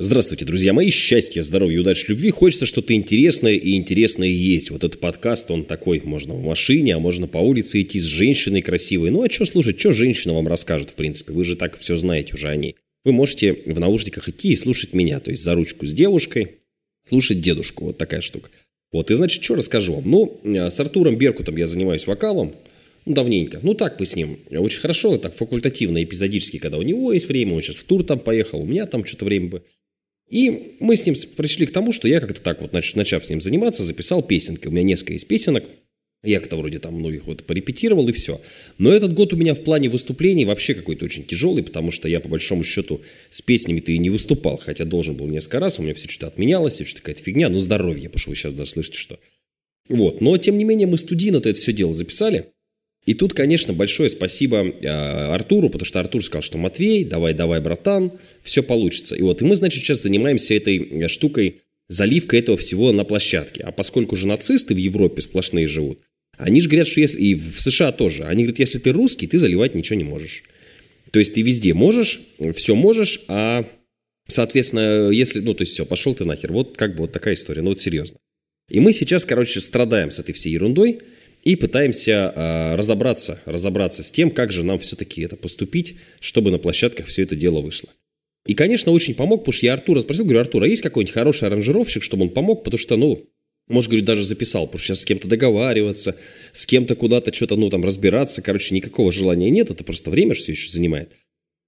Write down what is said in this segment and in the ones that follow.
Здравствуйте, друзья мои. Счастья, здоровья, удачи, любви. Хочется что-то интересное и интересное есть. Вот этот подкаст, он такой, можно в машине, а можно по улице идти с женщиной красивой. Ну, а что слушать, что женщина вам расскажет, в принципе? Вы же так все знаете уже о ней. Вы можете в наушниках идти и слушать меня, то есть за ручку с девушкой, слушать дедушку. Вот такая штука. Вот, и значит, что расскажу вам? Ну, с Артуром Беркутом я занимаюсь вокалом, ну, давненько. Ну, так мы с ним. Очень хорошо, так факультативно, эпизодически, когда у него есть время, он сейчас в тур там поехал, у меня там что-то время бы. И мы с ним пришли к тому, что я как-то так вот, начав с ним заниматься, записал песенки. У меня несколько есть песенок. Я как-то вроде там многих вот порепетировал и все. Но этот год у меня в плане выступлений вообще какой-то очень тяжелый, потому что я по большому счету с песнями-то и не выступал, хотя должен был несколько раз, у меня все что-то отменялось, все что-то какая-то фигня, ну здоровье, потому что вы сейчас даже слышите, что... Вот, но тем не менее мы студийно-то это все дело записали, и тут, конечно, большое спасибо э, Артуру, потому что Артур сказал, что Матвей, давай, давай, братан, все получится. И вот, и мы, значит, сейчас занимаемся этой э, штукой, заливкой этого всего на площадке. А поскольку же нацисты в Европе сплошные живут, они же говорят, что если, и в США тоже, они говорят, если ты русский, ты заливать ничего не можешь. То есть ты везде можешь, все можешь, а, соответственно, если, ну, то есть все, пошел ты нахер. Вот как бы вот такая история, ну вот серьезно. И мы сейчас, короче, страдаем с этой всей ерундой, и пытаемся э, разобраться, разобраться с тем, как же нам все-таки это поступить, чтобы на площадках все это дело вышло. И, конечно, очень помог, потому что я Артура спросил, говорю, Артур, а есть какой-нибудь хороший аранжировщик, чтобы он помог, потому что, ну, может, говорю, даже записал, потому что сейчас с кем-то договариваться, с кем-то куда-то что-то, ну, там, разбираться, короче, никакого желания нет, это просто время все еще занимает.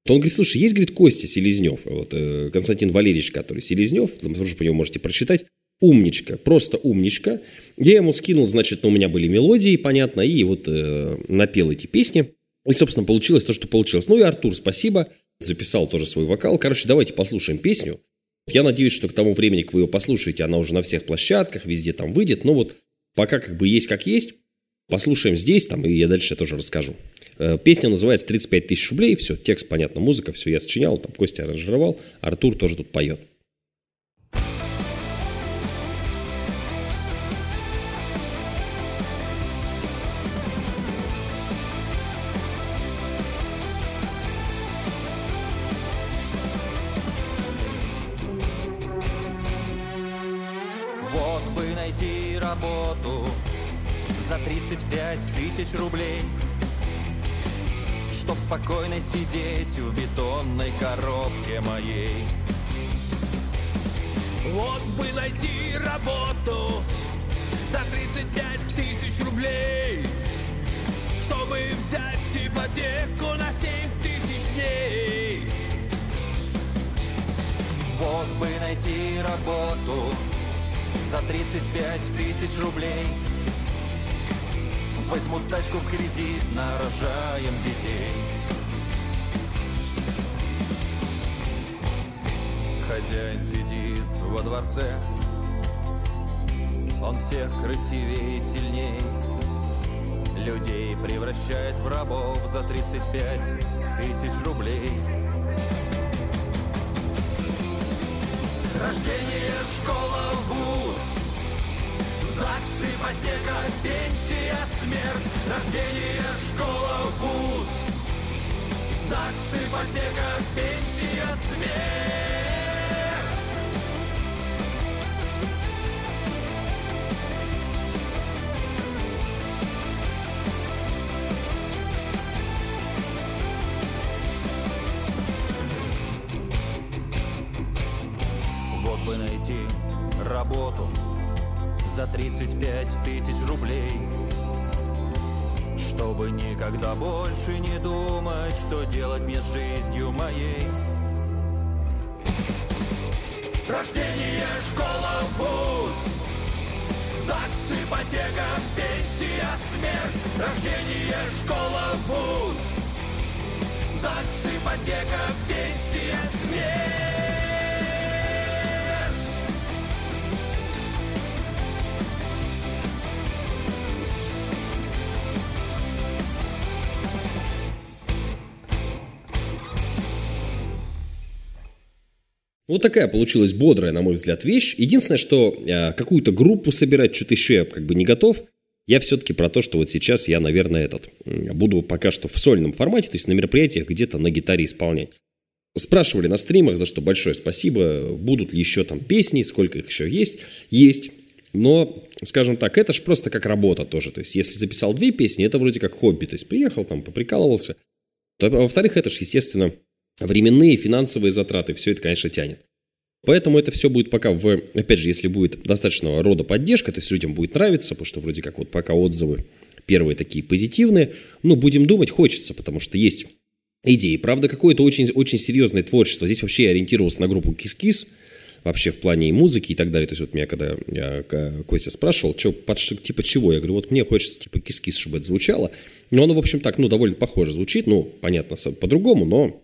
То он говорит, слушай, есть, говорит, Костя Селезнев, вот, э, Константин Валерьевич, который Селезнев, там тоже по нему можете прочитать, умничка, просто умничка. Я ему скинул, значит, ну, у меня были мелодии, понятно, и вот э, напел эти песни. И, собственно, получилось то, что получилось. Ну и Артур, спасибо, записал тоже свой вокал. Короче, давайте послушаем песню. Я надеюсь, что к тому времени, как вы ее послушаете, она уже на всех площадках, везде там выйдет. Но вот пока как бы есть как есть. Послушаем здесь, там, и я дальше тоже расскажу. Э, песня называется «35 тысяч рублей». Все, текст, понятно, музыка, все я сочинял, там Костя аранжировал, Артур тоже тут поет. 35 тысяч рублей Чтоб спокойно сидеть в бетонной коробке моей. Вот бы найти работу за 35 тысяч рублей Чтобы взять ипотеку на 7 тысяч дней. Вот бы найти работу за 35 тысяч рублей Возьму тачку в кредит, нарожаем детей. Хозяин сидит во дворце. Он всех красивее и сильней Людей превращает в рабов за 35 тысяч рублей. Рождение, школа, вуз ЗАГС, ипотека, пенсия, смерть Рождение, школа, вуз. ЗАГС, ипотека, пенсия, смерть за 35 тысяч рублей. Чтобы никогда больше не думать, что делать мне с жизнью моей. Рождение, школа, вуз. ЗАГС, ипотека, пенсия, смерть. Рождение, школа, вуз. ЗАГС, ипотека, пенсия, смерть Вот такая получилась бодрая, на мой взгляд, вещь. Единственное, что э, какую-то группу собирать, что-то еще я как бы не готов. Я все-таки про то, что вот сейчас я, наверное, этот буду пока что в сольном формате, то есть на мероприятиях где-то на гитаре исполнять. Спрашивали на стримах, за что большое спасибо, будут ли еще там песни, сколько их еще есть. Есть. Но, скажем так, это же просто как работа тоже. То есть, если записал две песни, это вроде как хобби. То есть, приехал там, поприкалывался. То, во-вторых, это же, естественно, временные, финансовые затраты. Все это, конечно, тянет. Поэтому это все будет пока в, опять же, если будет достаточного рода поддержка, то есть людям будет нравиться, потому что вроде как вот пока отзывы первые такие позитивные, ну, будем думать, хочется, потому что есть идеи. Правда, какое-то очень, очень серьезное творчество. Здесь вообще я ориентировался на группу Кис-Кис, вообще в плане и музыки и так далее. То есть вот меня, когда я, Костя спрашивал, что, под, типа чего, я говорю, вот мне хочется типа Кис-Кис, чтобы это звучало. Но оно, в общем, так, ну, довольно похоже звучит, ну, понятно, по-другому, но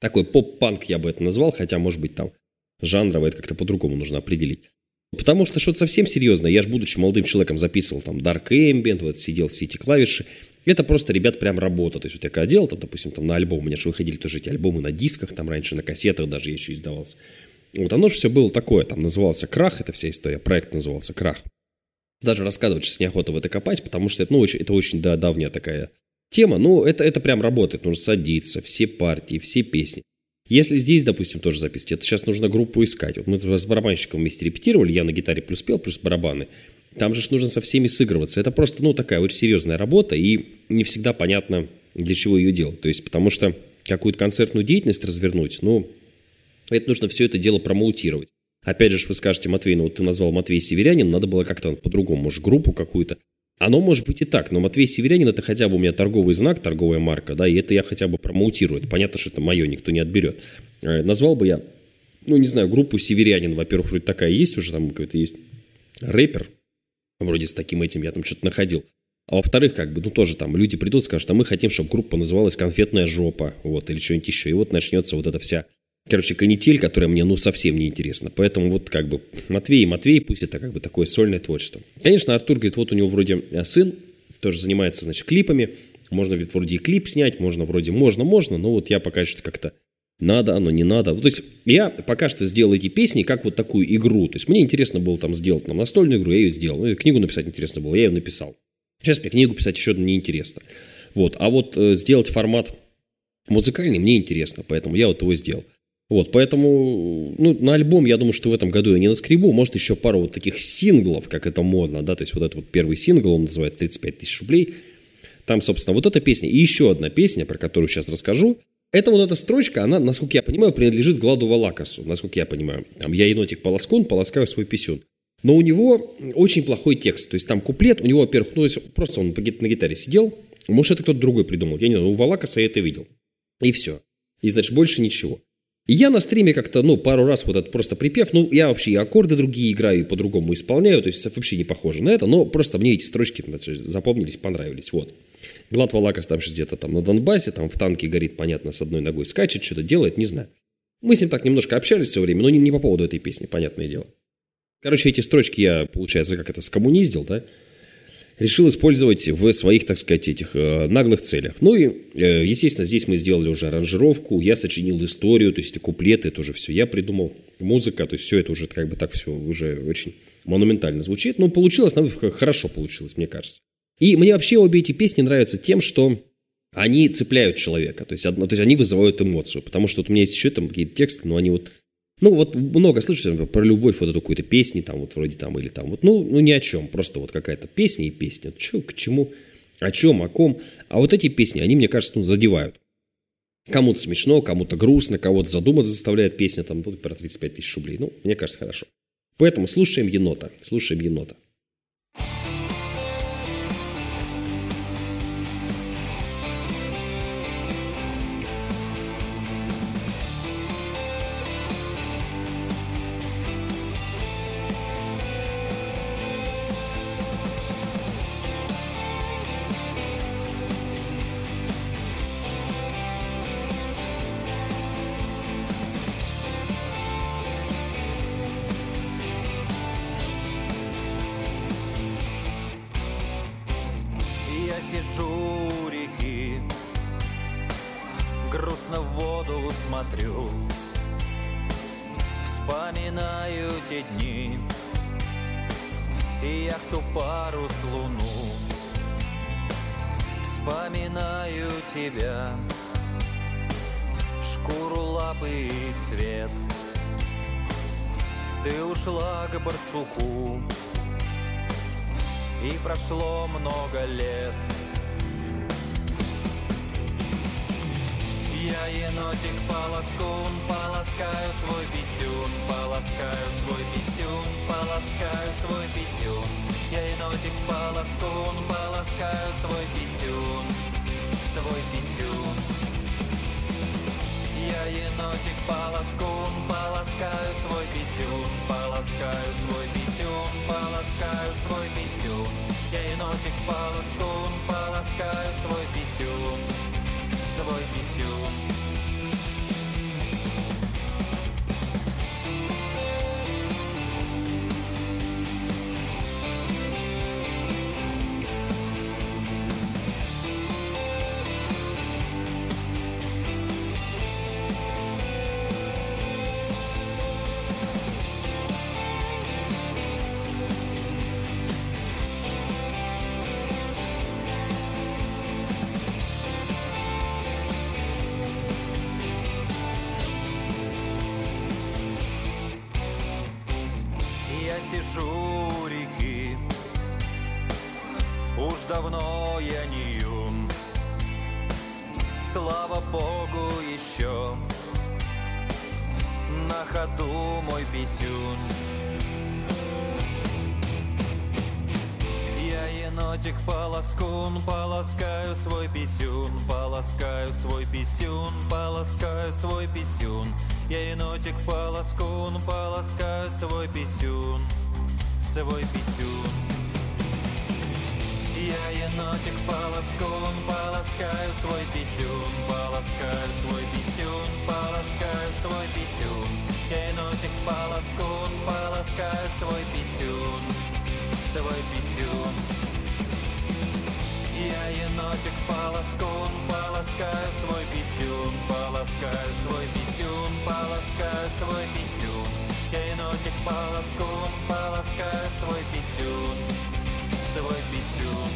такой поп-панк я бы это назвал, хотя, может быть, там жанрово это как-то по-другому нужно определить. Потому что что-то совсем серьезное. Я же, будучи молодым человеком, записывал там Dark Ambient, вот сидел все эти клавиши. Это просто, ребят, прям работа. То есть вот я когда делал, там, допустим, там на альбом, у меня же выходили тоже эти альбомы на дисках, там раньше на кассетах даже еще издавался. Вот оно же все было такое, там назывался «Крах», это вся история, проект назывался «Крах». Даже рассказывать сейчас неохота в это копать, потому что это, ну, очень, это очень да, давняя такая тема. Ну, это, это прям работает, нужно садиться, все партии, все песни. Если здесь, допустим, тоже записать, это сейчас нужно группу искать. Вот мы с барабанщиком вместе репетировали, я на гитаре плюс пел, плюс барабаны. Там же нужно со всеми сыгрываться. Это просто, ну, такая очень серьезная работа, и не всегда понятно, для чего ее делать. То есть, потому что какую-то концертную деятельность развернуть, ну, это нужно все это дело промоутировать. Опять же, вы скажете, Матвей, ну вот ты назвал Матвей Северянин, надо было как-то по-другому, может, группу какую-то. Оно может быть и так, но Матвей Северянин это хотя бы у меня торговый знак, торговая марка, да, и это я хотя бы промоутирую. Это понятно, что это мое, никто не отберет. Э, назвал бы я, ну, не знаю, группу Северянин, во-первых, вроде такая есть уже, там какой-то есть рэпер, вроде с таким этим я там что-то находил. А во-вторых, как бы, ну, тоже там люди придут скажут, а мы хотим, чтобы группа называлась «Конфетная жопа», вот, или что-нибудь еще. И вот начнется вот эта вся короче, канитель, которая мне, ну, совсем не интересна. Поэтому вот как бы Матвей и Матвей, пусть это как бы такое сольное творчество. Конечно, Артур говорит, вот у него вроде э, сын, тоже занимается, значит, клипами. Можно, говорит, вроде и клип снять, можно, вроде можно, можно, но вот я пока что как-то надо, оно не надо. То есть я пока что сделал эти песни как вот такую игру. То есть мне интересно было там сделать там, настольную игру, я ее сделал. Ну, книгу написать интересно было, я ее написал. Сейчас мне книгу писать еще неинтересно. Вот. А вот э, сделать формат музыкальный мне интересно, поэтому я вот его сделал. Вот, поэтому, ну, на альбом, я думаю, что в этом году я не наскребу. Может, еще пару вот таких синглов, как это модно, да, то есть вот этот вот первый сингл, он называется «35 тысяч рублей». Там, собственно, вот эта песня и еще одна песня, про которую сейчас расскажу. Это вот эта строчка, она, насколько я понимаю, принадлежит Гладу Валакасу, насколько я понимаю. Там «Я енотик полоскун, полоскаю свой писюн». Но у него очень плохой текст. То есть там куплет, у него, во-первых, ну, просто он на гитаре сидел. Может, это кто-то другой придумал. Я не знаю, у Валакаса я это видел. И все. И, значит, больше ничего. Я на стриме как-то, ну, пару раз вот этот просто припев, ну, я вообще и аккорды другие играю, и по-другому исполняю, то есть вообще не похоже на это, но просто мне эти строчки запомнились, понравились, вот. Глад Валакас там где-то там на Донбассе, там в танке горит, понятно, с одной ногой скачет, что-то делает, не знаю. Мы с ним так немножко общались все время, но не, не по поводу этой песни, понятное дело. Короче, эти строчки я, получается, как это, скоммуниздил, да, решил использовать в своих, так сказать, этих э, наглых целях. Ну и, э, естественно, здесь мы сделали уже аранжировку, я сочинил историю, то есть куплеты, это уже все я придумал, музыка, то есть все это уже как бы так все уже очень монументально звучит. Но получилось, хорошо получилось, мне кажется. И мне вообще обе эти песни нравятся тем, что они цепляют человека, то есть, одно, то есть они вызывают эмоцию, потому что вот у меня есть еще там какие-то тексты, но они вот ну, вот много например, про любовь, вот эту какую-то песни, там, вот вроде там, или там, вот, ну, ну, ни о чем, просто вот какая-то песня и песня. Че, к чему, о чем, о ком. А вот эти песни, они, мне кажется, ну, задевают. Кому-то смешно, кому-то грустно, кого-то задуматься заставляет песня, там, вот, про 35 тысяч рублей. Ну, мне кажется, хорошо. Поэтому слушаем енота, слушаем енота. грустно в воду смотрю. Вспоминаю те дни И яхту парус луну. Вспоминаю тебя Шкуру лапы и цвет. Ты ушла к барсуку И прошло много лет. Я енотик полоскун, полоскаю свой писюн, полоскаю свой писюн, полоскаю свой писюн. Я енотик полоскун, полоскаю свой писюн, свой писюн. Я енотик полоскун, полоскаю свой писюн, полоскаю свой писюн, полоскаю свой писюн. Я енотик полоскун, полоскаю свой писюн, свой писюн. Уж давно я не юн Слава Богу еще На ходу мой писюн Я енотик полоскун, полоскаю свой писюн, полоскаю свой писюн, полоскаю свой писюн. Я енотик полоскун, полоскаю свой писюн, свой писюн. Я енотик полоскун, полоскаю свой писюн, полоскаю свой писюн, полоскаю свой писюн. Я енотик полоскун, полоскаю свой писюн, свой писюн. Я енотик полоскун, полоскаю свой писюн, полоскаю свой писюн, полоскаю свой писюн. Я енотик полоскун, полоскаю свой писюн, свой писюн.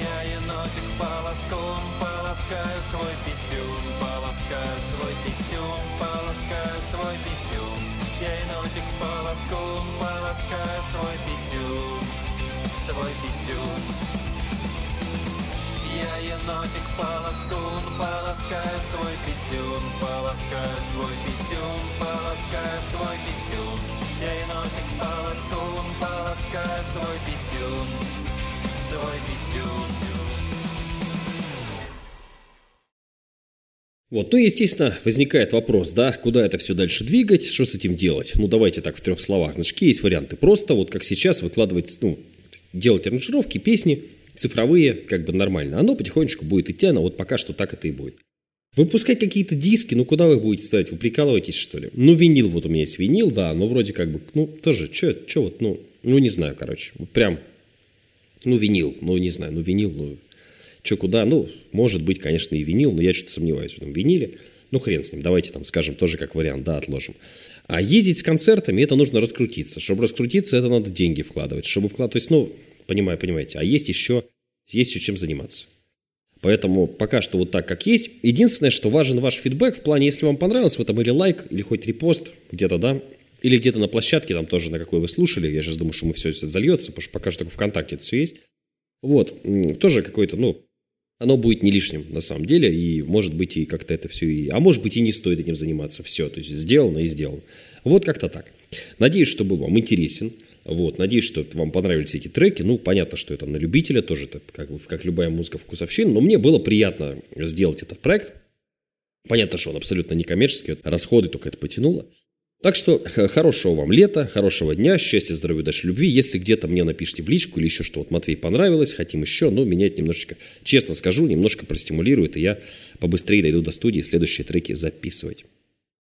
Я енотик полоскун, полоскаю свой писюн, полоскаю свой писюн, полоскаю свой писюн. Я енотик полоскун, полоскаю свой писюн, свой писюн. Я енотик полоскун, полоскаю свой писюн, полоскаю свой писюн, полоскаю свой писюн. Енотик полоскун, полоскаю свой писюн, свой писюн. Вот, ну, естественно, возникает вопрос, да, куда это все дальше двигать, что с этим делать? Ну, давайте так в трех словах. Значит, есть варианты? Просто вот как сейчас выкладывать, ну, делать аранжировки, песни цифровые, как бы нормально. Оно потихонечку будет идти, но вот пока что так это и будет. Выпускать какие-то диски, ну куда вы будете ставить? Вы прикалываетесь, что ли? Ну, винил, вот у меня есть винил, да, но вроде как бы, ну, тоже, что вот, ну, ну, не знаю, короче, вот прям, ну, винил, ну, не знаю, ну, винил, ну, что куда, ну, может быть, конечно, и винил, но я что-то сомневаюсь в этом виниле. Ну, хрен с ним, давайте там скажем тоже как вариант, да, отложим. А ездить с концертами, это нужно раскрутиться. Чтобы раскрутиться, это надо деньги вкладывать. Чтобы вкладывать, то есть, ну, понимаю, понимаете, а есть еще, есть еще чем заниматься. Поэтому пока что вот так, как есть. Единственное, что важен ваш фидбэк в плане, если вам понравилось в этом или лайк, или хоть репост где-то, да, или где-то на площадке, там тоже на какой вы слушали, я сейчас думаю, что мы все это зальется, потому что пока что только ВКонтакте это все есть. Вот, тоже какой-то, ну, оно будет не лишним на самом деле, и может быть и как-то это все, и, а может быть и не стоит этим заниматься, все, то есть сделано и сделано. Вот как-то так. Надеюсь, что был вам интересен. Вот, надеюсь, что вам понравились эти треки. Ну, понятно, что это на любителя тоже, это как, как любая музыка вкусовщина, но мне было приятно сделать этот проект. Понятно, что он абсолютно не коммерческий, расходы только это потянуло. Так что хорошего вам лета, хорошего дня, счастья, здоровья, удачи, любви. Если где-то мне напишите в личку или еще что, вот Матвей понравилось, хотим еще, но меня это немножечко, честно скажу, немножко простимулирует, и я побыстрее дойду до студии следующие треки записывать.